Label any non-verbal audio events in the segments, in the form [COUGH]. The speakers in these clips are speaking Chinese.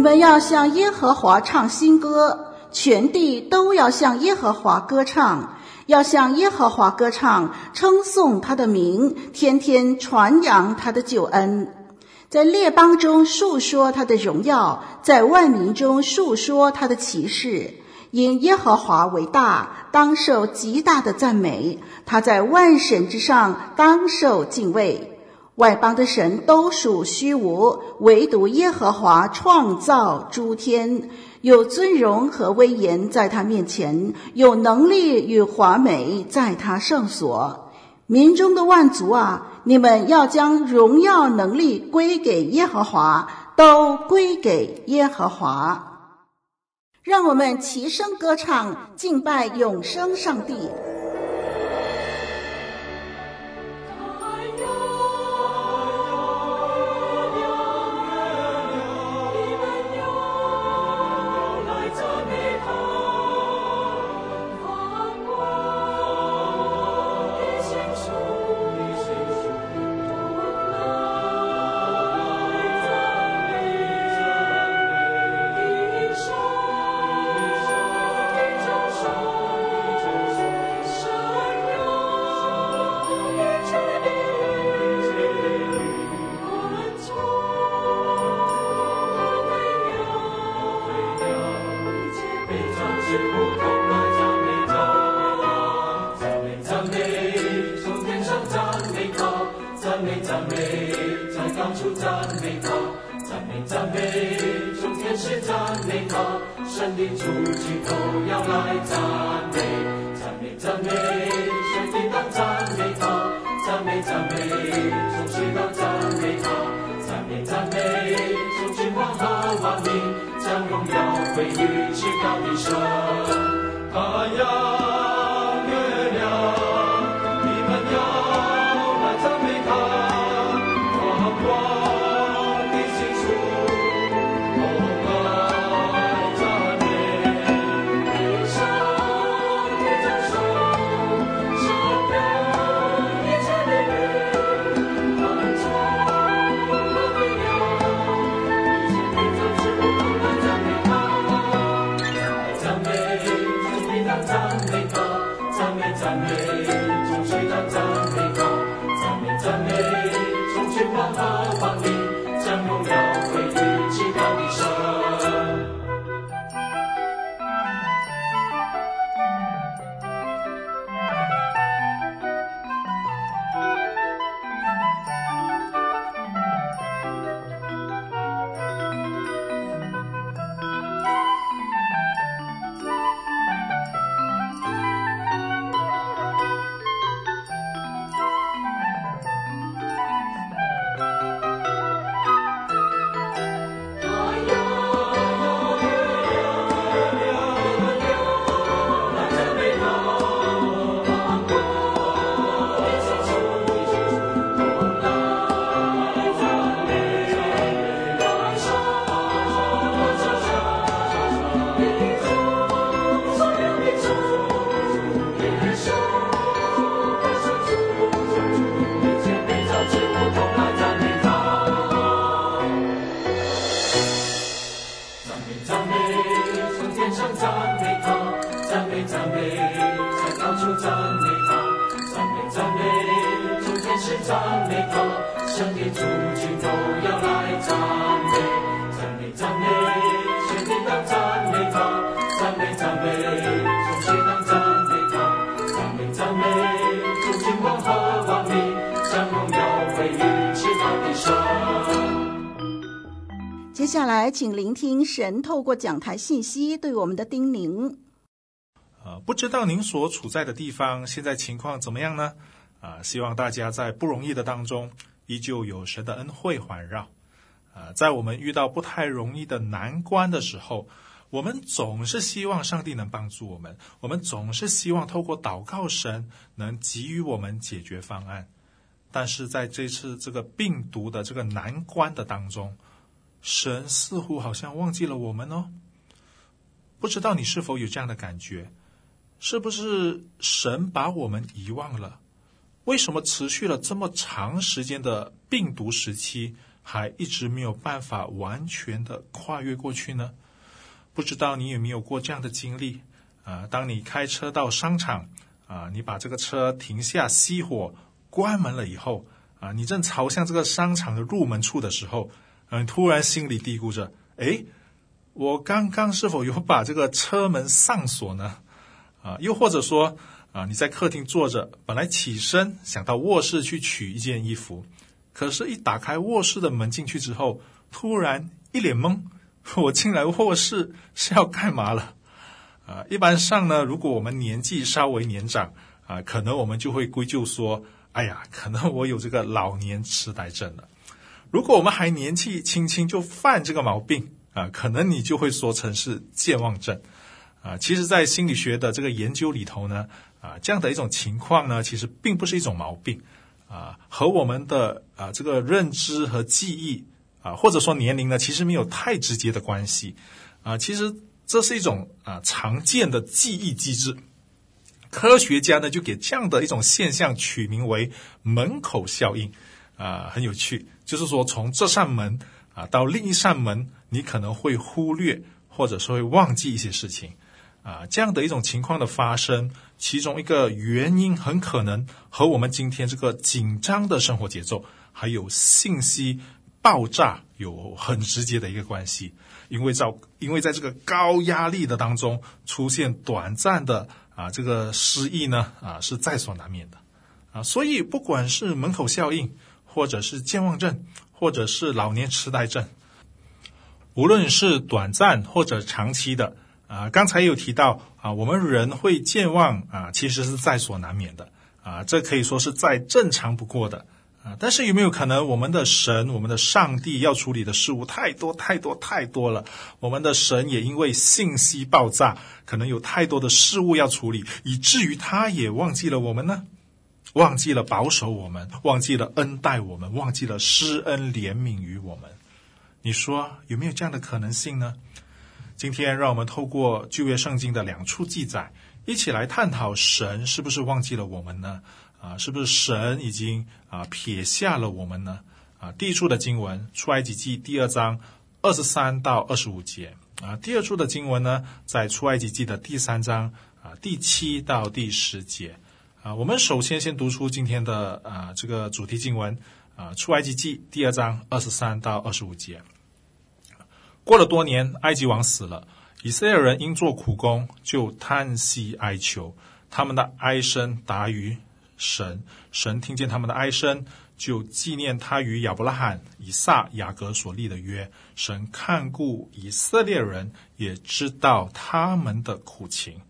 你们要向耶和华唱新歌，全地都要向耶和华歌唱，要向耶和华歌唱，称颂他的名，天天传扬他的救恩，在列邦中述说他的荣耀，在万民中述说他的奇事。因耶和华为大，当受极大的赞美；他在万神之上，当受敬畏。外邦的神都属虚无，唯独耶和华创造诸天，有尊荣和威严在他面前，有能力与华美在他圣所。民中的万族啊，你们要将荣耀能力归给耶和华，都归给耶和华。让我们齐声歌唱，敬拜永生上帝。赞美他赞美赞美从天使赞美他胜利出去都要来赞美赞美赞美水滴当赞美他赞美赞美从水当赞美他赞美赞美从今往后万里将荣耀归于高低生太阳，讚美他，讚美讚美。来请聆听神透过讲台信息对我们的叮咛。呃，不知道您所处在的地方现在情况怎么样呢？啊，希望大家在不容易的当中，依旧有神的恩惠环绕。啊，在我们遇到不太容易的难关的时候，我们总是希望上帝能帮助我们，我们总是希望透过祷告，神能给予我们解决方案。但是在这次这个病毒的这个难关的当中，神似乎好像忘记了我们哦。不知道你是否有这样的感觉？是不是神把我们遗忘了？为什么持续了这么长时间的病毒时期，还一直没有办法完全的跨越过去呢？不知道你有没有过这样的经历？啊，当你开车到商场，啊，你把这个车停下熄火。关门了以后啊，你正朝向这个商场的入门处的时候，嗯，突然心里嘀咕着：“诶，我刚刚是否有把这个车门上锁呢？”啊，又或者说啊，你在客厅坐着，本来起身想到卧室去取一件衣服，可是，一打开卧室的门进去之后，突然一脸懵：“ [LAUGHS] 我进来卧室是要干嘛了？”啊，一般上呢，如果我们年纪稍微年长啊，可能我们就会归咎说。哎呀，可能我有这个老年痴呆症了。如果我们还年纪轻轻就犯这个毛病啊，可能你就会说成是健忘症啊。其实，在心理学的这个研究里头呢，啊，这样的一种情况呢，其实并不是一种毛病啊，和我们的啊这个认知和记忆啊，或者说年龄呢，其实没有太直接的关系啊。其实这是一种啊常见的记忆机制。科学家呢，就给这样的一种现象取名为“门口效应”，啊，很有趣。就是说，从这扇门啊到另一扇门，你可能会忽略或者说会忘记一些事情，啊，这样的一种情况的发生，其中一个原因很可能和我们今天这个紧张的生活节奏，还有信息爆炸有很直接的一个关系。因为在因为在这个高压力的当中出现短暂的。啊，这个失忆呢，啊，是在所难免的，啊，所以不管是门口效应，或者是健忘症，或者是老年痴呆症，无论是短暂或者长期的，啊，刚才有提到啊，我们人会健忘啊，其实是在所难免的，啊，这可以说是再正常不过的。啊，但是有没有可能，我们的神，我们的上帝要处理的事物太多太多太多了？我们的神也因为信息爆炸，可能有太多的事物要处理，以至于他也忘记了我们呢？忘记了保守我们，忘记了恩待我们，忘记了施恩怜悯于我们。你说有没有这样的可能性呢？今天让我们透过旧约圣经的两处记载，一起来探讨神是不是忘记了我们呢？啊，是不是神已经啊撇下了我们呢？啊，第一处的经文出埃及记第二章二十三到二十五节啊，第二处的经文呢，在出埃及记的第三章啊第七到第十节啊。我们首先先读出今天的啊这个主题经文啊，出埃及记第二章二十三到二十五节。过了多年，埃及王死了，以色列人因做苦工，就叹息哀求，他们的哀声达于。神，神听见他们的哀声，就纪念他与亚伯拉罕、以撒、雅各所立的约。神看顾以色列人，也知道他们的苦情。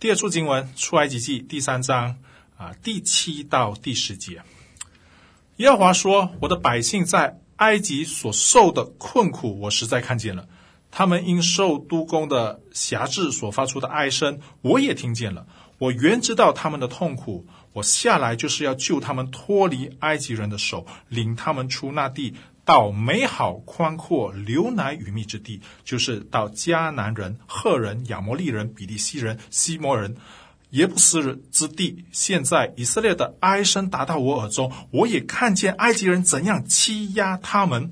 第二处经文，出埃及记第三章啊，第七到第十节。耶和华说：“我的百姓在埃及所受的困苦，我实在看见了；他们因受督工的辖制所发出的哀声，我也听见了。我原知道他们的痛苦。”我下来就是要救他们脱离埃及人的手，领他们出那地，到美好宽阔、流奶与蜜之地，就是到迦南人、赫人、亚摩利人、比利西人、西摩人、耶布斯人之地。现在以色列的哀声达到我耳中，我也看见埃及人怎样欺压他们，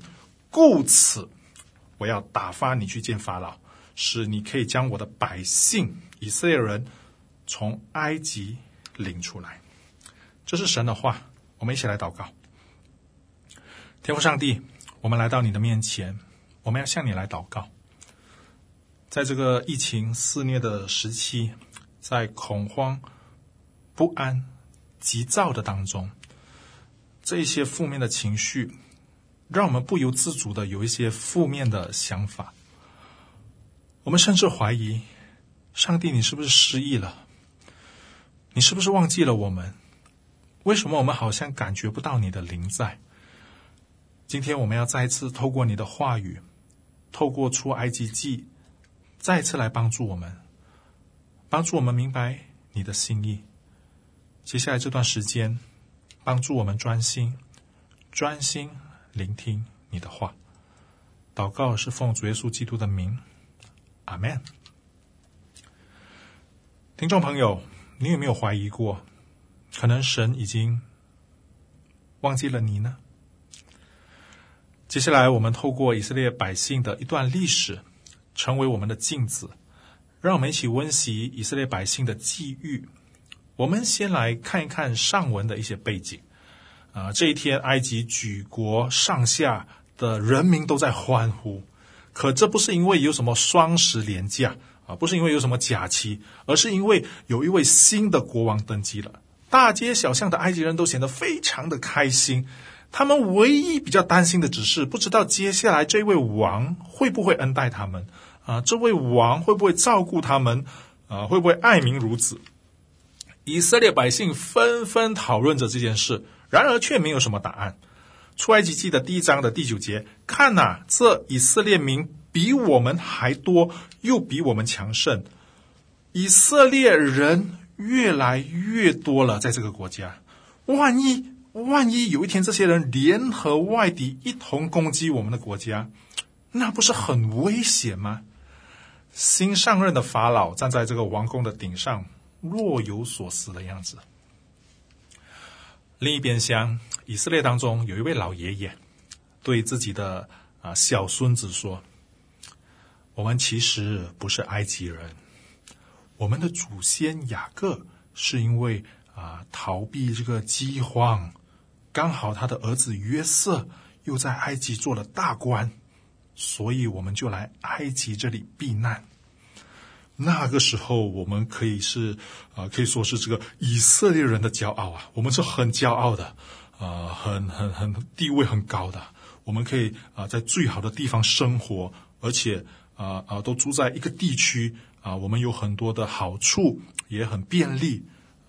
故此我要打发你去见法老，使你可以将我的百姓以色列人从埃及领出来。这是神的话，我们一起来祷告。天父上帝，我们来到你的面前，我们要向你来祷告。在这个疫情肆虐的时期，在恐慌、不安、急躁的当中，这一些负面的情绪，让我们不由自主的有一些负面的想法。我们甚至怀疑，上帝，你是不是失忆了？你是不是忘记了我们？为什么我们好像感觉不到你的灵在？今天我们要再一次透过你的话语，透过出埃及记，再次来帮助我们，帮助我们明白你的心意。接下来这段时间，帮助我们专心、专心聆听你的话。祷告是奉主耶稣基督的名，阿门。听众朋友，你有没有怀疑过，可能神已经忘记了你呢？接下来，我们透过以色列百姓的一段历史，成为我们的镜子，让我们一起温习以色列百姓的际遇。我们先来看一看上文的一些背景。啊、这一天，埃及举国上下的人民都在欢呼，可这不是因为有什么双十连假啊，不是因为有什么假期，而是因为有一位新的国王登基了。大街小巷的埃及人都显得非常的开心。他们唯一比较担心的只是，不知道接下来这位王会不会恩待他们啊？这位王会不会照顾他们啊？会不会爱民如子？以色列百姓纷纷讨论着这件事。然而却没有什么答案。出埃及记的第一章的第九节，看呐、这以色列民比我们还多，又比我们强盛。以色列人越来越多了，在这个国家。万一万一有一天这些人联合外敌一同攻击我们的国家，那不是很危险吗？新上任的法老站在这个王宫的顶上，若有所思的样子。另一边厢，以色列当中有一位老爷爷，对自己的啊小孙子说：“我们其实不是埃及人，我们的祖先雅各是因为啊逃避这个饥荒，刚好他的儿子约瑟又在埃及做了大官，所以我们就来埃及这里避难。”那个时候，我们可以是啊、可以说是这个以色列人的骄傲啊，我们是很骄傲的，啊、很很很地位很高的，我们可以啊、在最好的地方生活，而且啊啊、都住在一个地区啊、我们有很多的好处，也很便利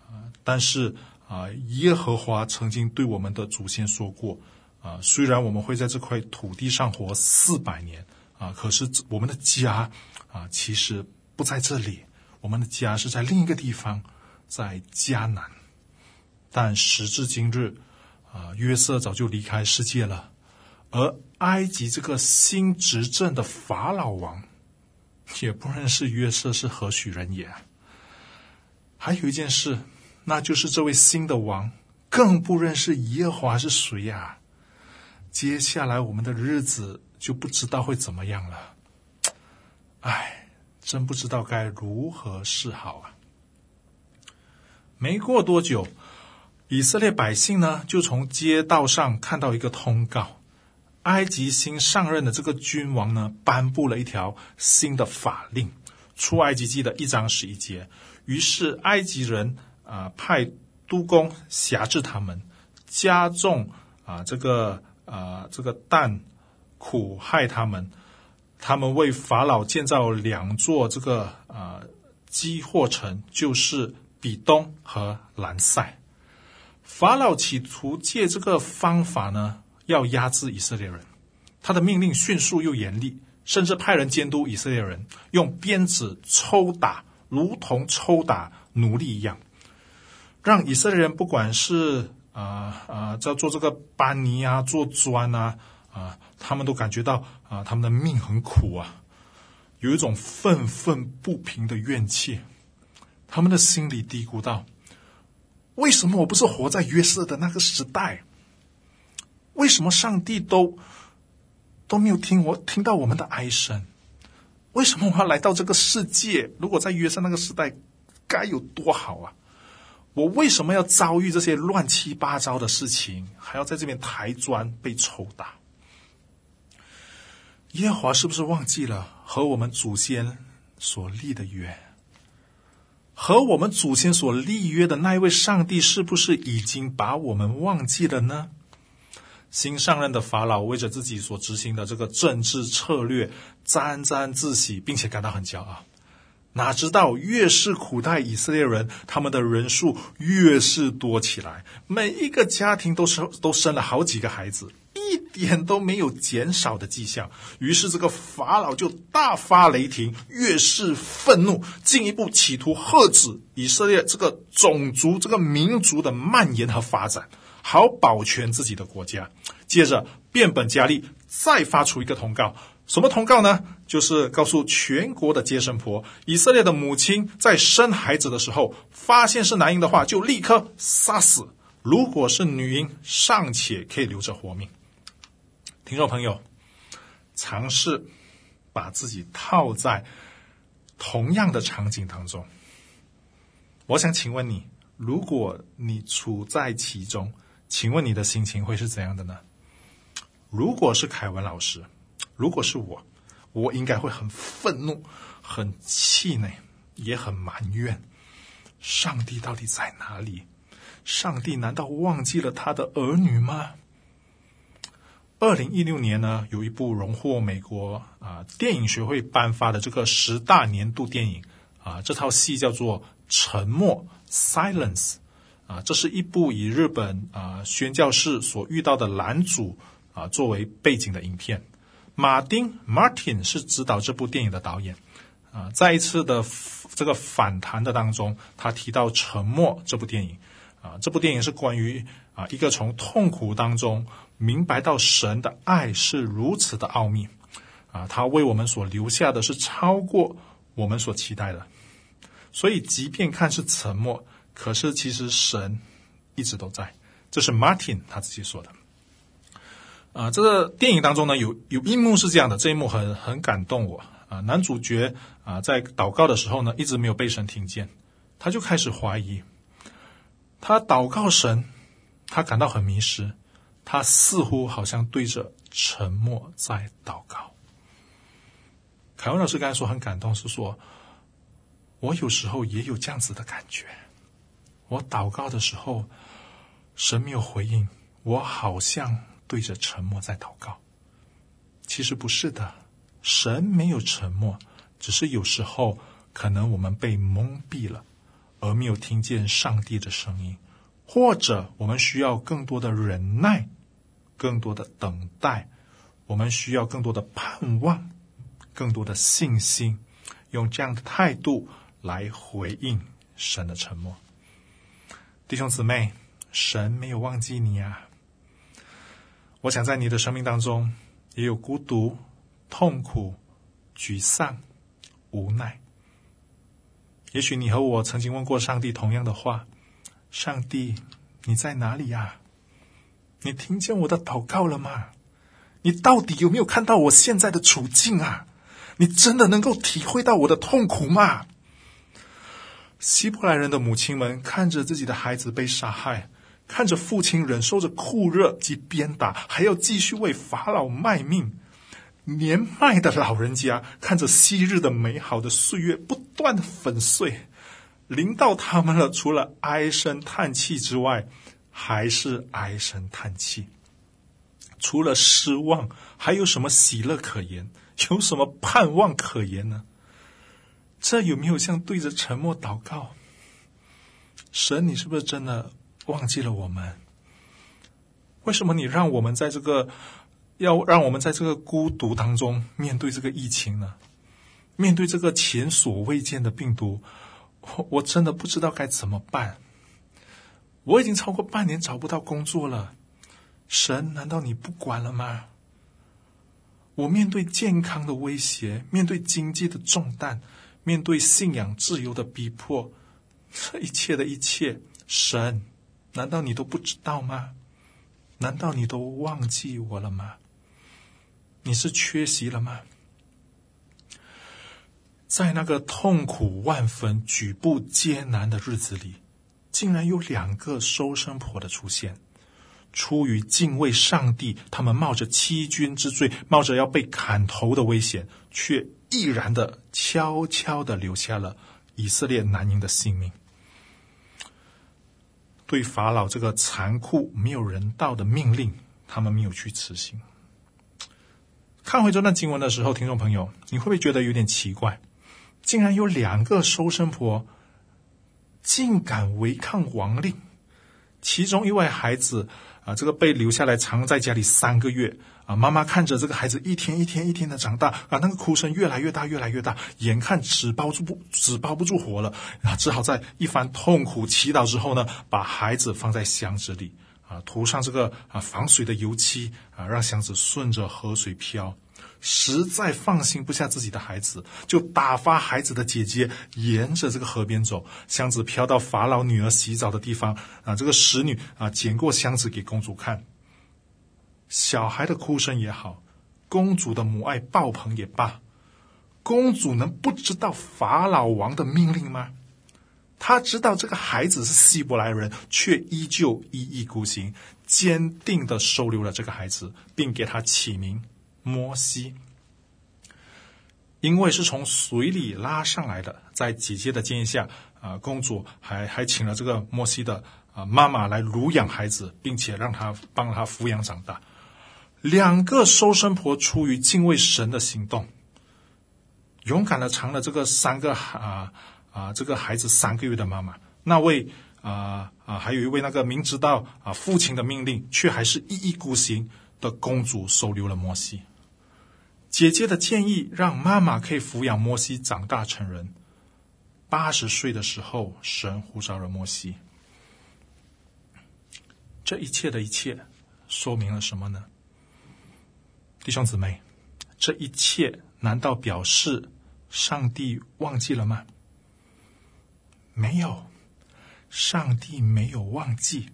啊、但是啊、耶和华曾经对我们的祖先说过啊、虽然我们会在这块土地上活四百年啊、可是我们的家啊、其实。不在这里，我们的家是在另一个地方，在迦南。但时至今日，啊，约瑟早就离开世界了，而埃及这个新执政的法老王，也不认识约瑟是何许人也。还有一件事，那就是这位新的王更不认识耶和华是谁呀。接下来我们的日子就不知道会怎么样了。唉。真不知道该如何是好啊！没过多久，以色列百姓呢，就从街道上看到一个通告：埃及新上任的这个君王呢，颁布了一条新的法令。出埃及记的一章十一节。于是埃及人啊、派督工辖制他们，加重啊、这个啊、这个担，苦害他们。他们为法老建造两座这个啊积货城，就是比东和兰塞。法老企图借这个方法呢，要压制以色列人。他的命令迅速又严厉，甚至派人监督以色列人，用鞭子抽打，如同抽打奴隶一样，让以色列人不管是啊啊在做这个搬泥啊，做砖啊。啊，他们都感觉到啊，他们的命很苦啊，有一种愤愤不平的怨气。他们的心里嘀咕道：“为什么我不是活在约瑟的那个时代？为什么上帝都都没有听我听到我们的哀声？为什么我要来到这个世界？如果在约瑟那个时代，该有多好啊！我为什么要遭遇这些乱七八糟的事情，还要在这边抬砖被抽打？”耶和华是不是忘记了和我们祖先所立的约？和我们祖先所立约的那一位上帝，是不是已经把我们忘记了呢？新上任的法老为着自己所执行的这个政治策略沾沾自喜，并且感到很骄傲。哪知道越是苦待以色列人，他们的人数越是多起来，每一个家庭都生都生了好几个孩子，一点都没有减少的迹象。于是这个法老就大发雷霆，越是愤怒，进一步企图遏止以色列这个种族、这个民族的蔓延和发展，好保全自己的国家。接着变本加厉，再发出一个通告。什么通告呢？就是告诉全国的接生婆，以色列的母亲在生孩子的时候，发现是男婴的话，就立刻杀死；如果是女婴，尚且可以留着活命。听众朋友，尝试把自己套在同样的场景当中。我想请问你，如果你处在其中，请问你的心情会是怎样的呢？如果是凯文老师。如果是我，我应该会很愤怒、很气馁，也很埋怨。上帝到底在哪里？上帝难道忘记了他的儿女吗？二零一六年呢，有一部荣获美国啊电影学会颁发的这个十大年度电影啊，这套戏叫做《沉默》[SILENCE] 啊，这是一部以日本啊宣教士所遇到的男主啊作为背景的影片。马丁 Martin 是指导这部电影的导演，啊，在一次的这个反弹的当中，他提到《沉默》这部电影，啊，这部电影是关于啊一个从痛苦当中明白到神的爱是如此的奥秘，啊，他为我们所留下的是超过我们所期待的，所以即便看似沉默，可是其实神一直都在，这是 Martin 他自己说的。啊、这个电影当中呢，有有一幕是这样的，这一幕很很感动我啊、男主角啊、在祷告的时候呢，一直没有被神听见，他就开始怀疑。他祷告神，他感到很迷失，他似乎好像对着沉默在祷告。凯文老师刚才说很感动，是说，我有时候也有这样子的感觉。我祷告的时候，神没有回应，我好像。对着沉默在祷告，其实不是的，神没有沉默，只是有时候可能我们被蒙蔽了，而没有听见上帝的声音，或者我们需要更多的忍耐，更多的等待，我们需要更多的盼望，更多的信心，用这样的态度来回应神的沉默。弟兄姊妹，神没有忘记你啊。我想在你的生命当中，也有孤独、痛苦、沮丧、无奈。也许你和我曾经问过上帝同样的话：“上帝，你在哪里呀？你听见我的祷告了吗？你到底有没有看到我现在的处境啊？你真的能够体会到我的痛苦吗？”希伯来人的母亲们看着自己的孩子被杀害。看着父亲忍受着酷热及鞭打，还要继续为法老卖命；年迈的老人家看着昔日的美好的岁月不断的粉碎，临到他们了，除了唉声叹气之外，还是唉声叹气。除了失望，还有什么喜乐可言？有什么盼望可言呢？这有没有像对着沉默祷告？神，你是不是真的？忘记了我们？为什么你让我们在这个要让我们在这个孤独当中面对这个疫情呢？面对这个前所未见的病毒，我我真的不知道该怎么办。我已经超过半年找不到工作了，神，难道你不管了吗？我面对健康的威胁，面对经济的重担，面对信仰自由的逼迫，这一切的一切，神。难道你都不知道吗？难道你都忘记我了吗？你是缺席了吗？在那个痛苦万分、举步艰难的日子里，竟然有两个收生婆的出现。出于敬畏上帝，他们冒着欺君之罪，冒着要被砍头的危险，却毅然的悄悄的留下了以色列男婴的性命。对法老这个残酷、没有人道的命令，他们没有去执行。看回这段经文的时候，听众朋友，你会不会觉得有点奇怪？竟然有两个收生婆竟敢违抗王令，其中一位孩子啊，这个被留下来藏在家里三个月啊，妈妈看着这个孩子一天一天一天的长大啊，那个哭声越来越大越来越大，眼看纸包住不纸包不住火了啊，只好在一番痛苦祈祷之后呢，把孩子放在箱子里啊，涂上这个啊防水的油漆啊，让箱子顺着河水飘。实在放心不下自己的孩子，就打发孩子的姐姐沿着这个河边走，箱子飘到法老女儿洗澡的地方啊。这个使女啊，捡过箱子给公主看。小孩的哭声也好，公主的母爱爆棚也罢，公主能不知道法老王的命令吗？她知道这个孩子是希伯来人，却依旧一意孤行，坚定的收留了这个孩子，并给他起名。摩西，因为是从水里拉上来的，在姐姐的建议下，啊，公主还还请了这个摩西的啊妈妈来乳养孩子，并且让他帮他抚养长大。两个收生婆出于敬畏神的行动，勇敢的藏了这个三个啊啊这个孩子三个月的妈妈，那位啊啊还有一位那个明知道啊父亲的命令，却还是一意孤行的公主收留了摩西。姐姐的建议让妈妈可以抚养摩西长大成人。八十岁的时候，神呼召了摩西。这一切的一切，说明了什么呢？弟兄姊妹，这一切难道表示上帝忘记了吗？没有，上帝没有忘记。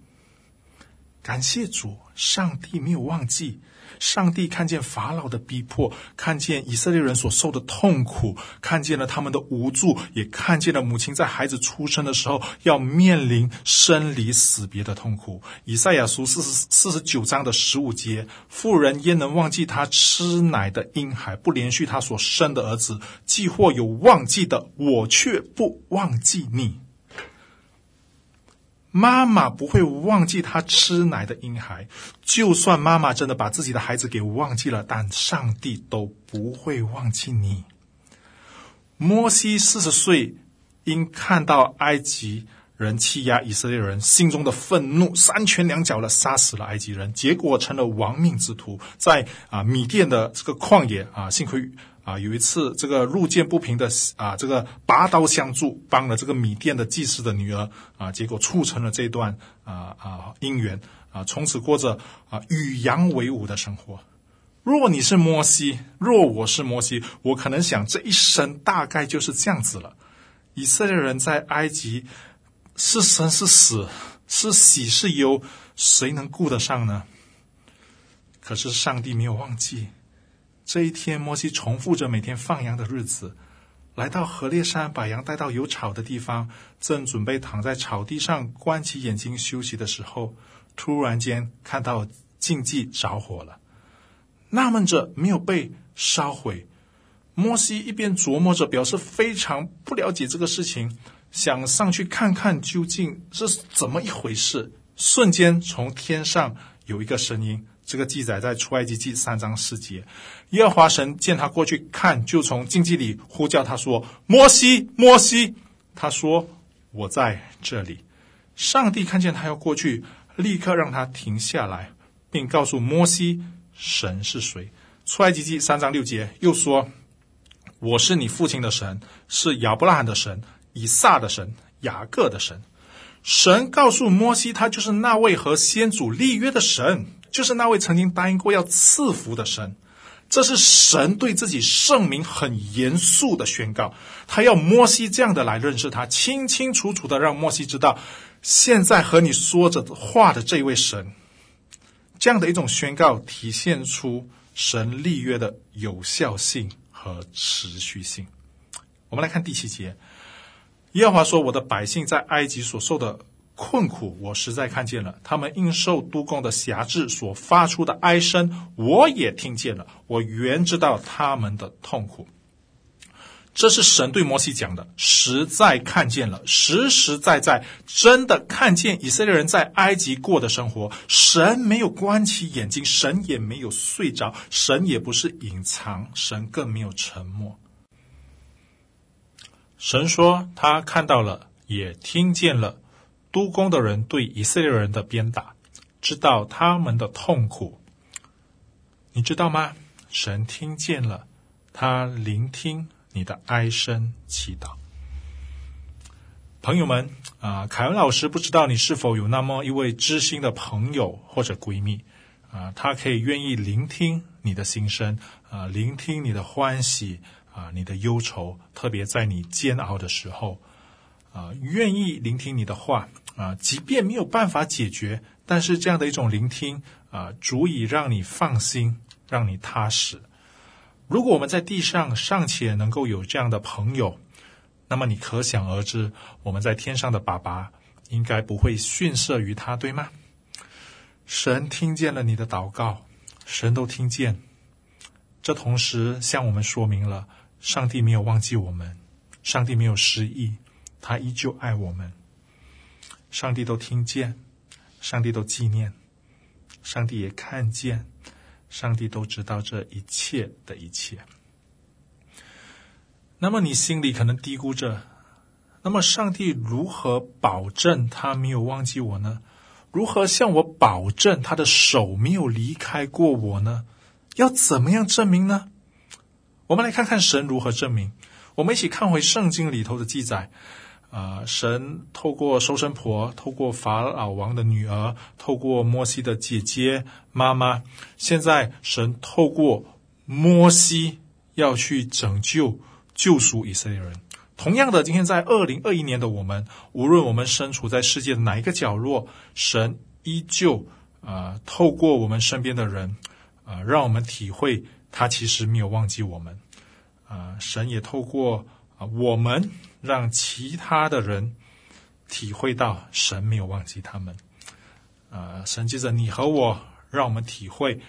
感谢主，上帝没有忘记。上帝看见法老的逼迫，看见以色列人所受的痛苦，看见了他们的无助，也看见了母亲在孩子出生的时候要面临生离死别的痛苦。以赛亚书四十四十九章的十五节：妇人焉能忘记她吃奶的婴孩，不怜恤她所生的儿子？既或有忘记的，我却不忘记你。妈妈不会忘记她吃奶的婴孩，就算妈妈真的把自己的孩子给忘记了，但上帝都不会忘记你。摩西四十岁，因看到埃及人欺压以色列人，心中的愤怒，三拳两脚的杀死了埃及人，结果成了亡命之徒，在啊米甸的这个旷野啊，幸亏。啊，有一次这个路见不平的啊，这个拔刀相助，帮了这个米店的祭司的女儿啊，结果促成了这段啊啊姻缘啊，从此过着啊与羊为伍的生活。若你是摩西，若我是摩西，我可能想这一生大概就是这样子了。以色列人在埃及是生是死，是喜是忧，谁能顾得上呢？可是上帝没有忘记。这一天，摩西重复着每天放羊的日子，来到河烈山，把羊带到有草的地方，正准备躺在草地上关起眼睛休息的时候，突然间看到禁忌着火了，纳闷着没有被烧毁。摩西一边琢磨着，表示非常不了解这个事情，想上去看看究竟是怎么一回事。瞬间，从天上有一个声音。这个记载在出埃及记三章四节，耶和华神见他过去看，就从禁忌里呼叫他说：“摩西，摩西。”他说：“我在这里。”上帝看见他要过去，立刻让他停下来，并告诉摩西：“神是谁？”出埃及记三章六节又说：“我是你父亲的神，是亚伯拉罕的神，以撒的神，雅各的神。”神告诉摩西，他就是那位和先祖立约的神。就是那位曾经答应过要赐福的神，这是神对自己圣名很严肃的宣告。他要摩西这样的来认识他，清清楚楚的让摩西知道，现在和你说着话的这位神，这样的一种宣告，体现出神立约的有效性和持续性。我们来看第七节，耶和华说：“我的百姓在埃及所受的。”困苦，我实在看见了；他们因受督工的辖制所发出的哀声，我也听见了。我原知道他们的痛苦。这是神对摩西讲的，实在看见了，实实在在，真的看见以色列人在埃及过的生活。神没有关起眼睛，神也没有睡着，神也不是隐藏，神更没有沉默。神说他看到了，也听见了督工的人对以色列人的鞭打，知道他们的痛苦。你知道吗？神听见了，他聆听你的哀声祈祷。朋友们啊，凯文老师不知道你是否有那么一位知心的朋友或者闺蜜啊，他可以愿意聆听你的心声啊，聆听你的欢喜啊，你的忧愁，特别在你煎熬的时候啊，愿意聆听你的话啊，即便没有办法解决，但是这样的一种聆听啊，足以让你放心，让你踏实。如果我们在地上尚且能够有这样的朋友，那么你可想而知，我们在天上的爸爸应该不会逊色于他，对吗？神听见了你的祷告，神都听见。这同时向我们说明了，上帝没有忘记我们，上帝没有失忆，他依旧爱我们。上帝都听见，上帝都纪念，上帝也看见，上帝都知道这一切的一切。那么你心里可能嘀咕着：那么上帝如何保证他没有忘记我呢？如何向我保证他的手没有离开过我呢？要怎么样证明呢？我们来看看神如何证明。我们一起看回圣经里头的记载。啊、神透过收生婆，透过法老王的女儿，透过摩西的姐姐妈妈，现在神透过摩西要去拯救。救赎以色列人。同样的，今天在二零二一年的我们，无论我们身处在世界的哪一个角落，神依旧啊、透过我们身边的人啊、让我们体会他其实没有忘记我们啊、神也透过啊、我们，让其他的人体会到神没有忘记他们啊、神借着你和我，让我们体会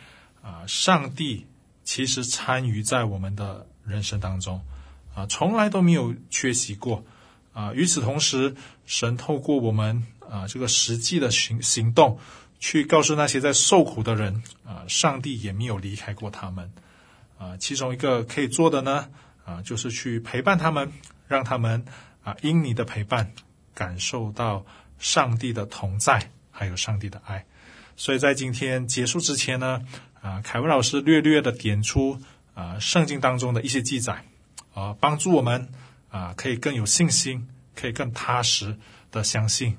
啊、上帝其实参与在我们的人生当中。啊，从来都没有缺席过，啊，与此同时，神透过我们啊这个实际的行行动，去告诉那些在受苦的人，啊，上帝也没有离开过他们，啊，其中一个可以做的呢，啊，就是去陪伴他们，让他们啊因你的陪伴，感受到上帝的同在，还有上帝的爱。所以在今天结束之前呢，啊，凯文老师略略的点出啊圣经当中的一些记载。啊，帮助我们啊，可以更有信心，可以更踏实的相信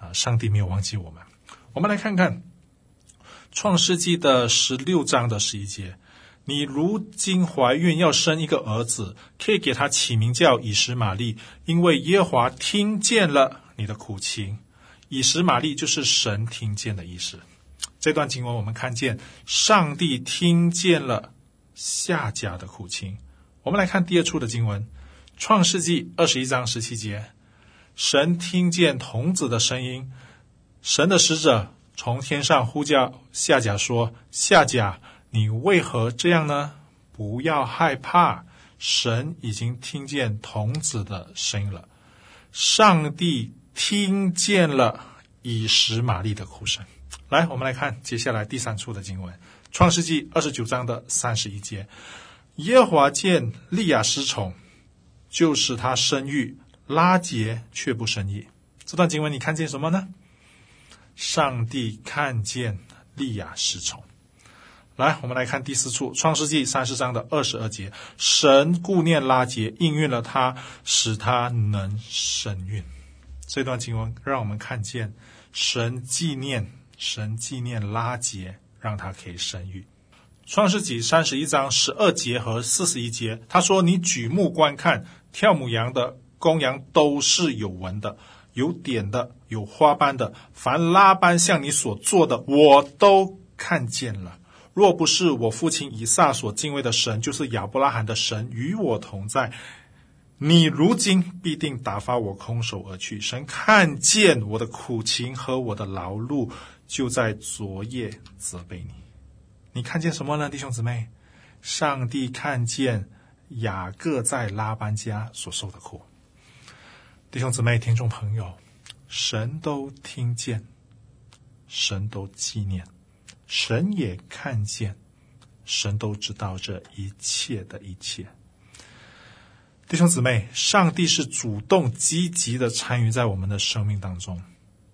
啊，上帝没有忘记我们。我们来看看创世纪的十六章的十一节：你如今怀孕要生一个儿子，可以给他起名叫以实玛利，因为耶和华听见了你的苦情。以实玛利就是神听见的意思。这段经文我们看见上帝听见了夏甲的苦情。我们来看第二处的经文，《创世纪》二十一章十七节，神听见童子的声音，神的使者从天上呼叫夏甲说：“夏甲，你为何这样呢？不要害怕，神已经听见童子的声音了。上帝听见了以实玛利的哭声。”来，我们来看接下来第三处的经文，《创世纪》二十九章的三十一节。耶和华见利亚失宠，就使他生育；拉结却不生育。这段经文你看见什么呢？上帝看见利亚失宠。来，我们来看第四处，《创世纪》三十章的二十二节：神顾念拉结，应允了他，使他能生育。这段经文让我们看见神纪念，神纪念拉结，让他可以生育。创世纪三十一章十二节和四十一节，他说：“你举目观看，跳母羊的公羊都是有纹的，有点的，有花斑的。凡拉班向你所做的，我都看见了。若不是我父亲以撒所敬畏的神，就是亚伯拉罕的神与我同在，你如今必定打发我空手而去。神看见我的苦情和我的劳碌，就在昨夜责备你。”你看见什么呢，弟兄姊妹？上帝看见雅各在拉班家所受的苦。弟兄姊妹、听众朋友，神都听见，神都纪念，神也看见，神都知道这一切的一切。弟兄姊妹，上帝是主动积极的参与在我们的生命当中，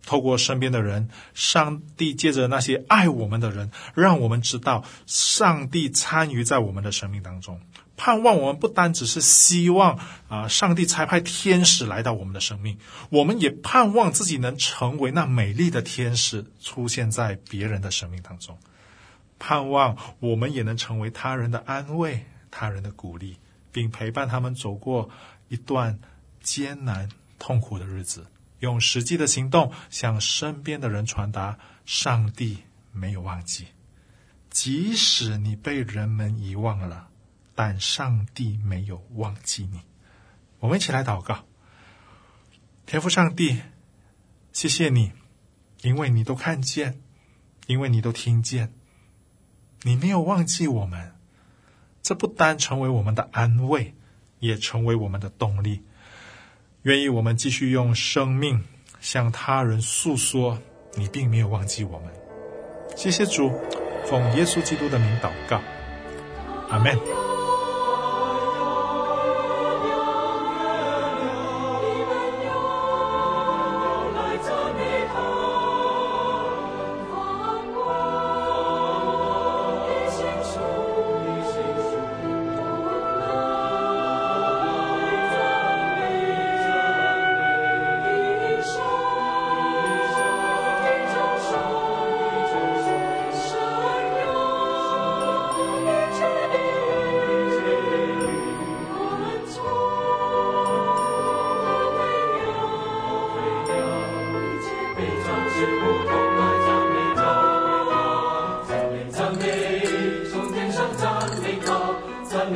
透过身边的人，上帝借着那些爱我们的人，让我们知道上帝参与在我们的生命当中。盼望我们不单只是希望啊，上帝差派天使来到我们的生命，我们也盼望自己能成为那美丽的天使，出现在别人的生命当中。盼望我们也能成为他人的安慰、他人的鼓励，并陪伴他们走过一段艰难、痛苦的日子，用实际的行动向身边的人传达：上帝没有忘记，即使你被人们遗忘了。但上帝没有忘记你，我们一起来祷告。天父上帝，谢谢你，因为你都看见，因为你都听见，你没有忘记我们。这不单成为我们的安慰，也成为我们的动力。愿意我们继续用生命向他人诉说，你并没有忘记我们。谢谢主，奉耶稣基督的名祷告，阿门。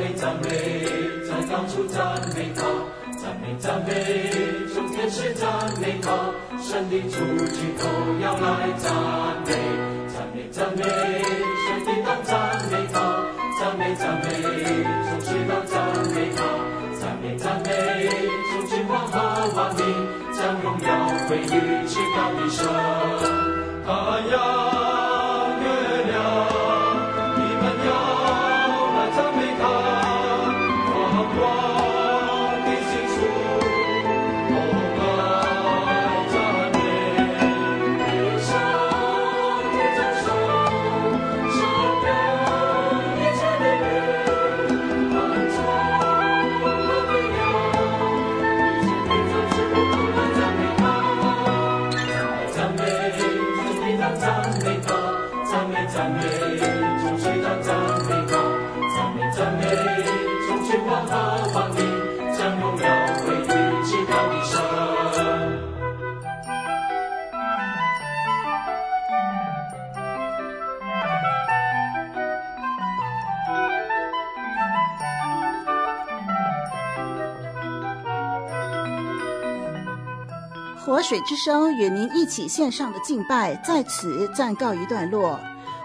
赞美赞美，在高处赞美他，赞美赞美，众天使赞美他，神的主迹都要来赞美，赞美赞美，圣殿当赞美他，赞美赞美，从水到赞美他，赞美赞美，从今往后万民将荣耀归于至高的神，阿呀。活水之声与您一起线上的敬拜在此暂告一段落，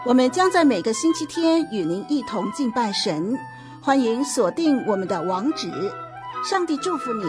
我们将在每个星期天与您一同敬拜神，欢迎锁定我们的网址。上帝祝福你。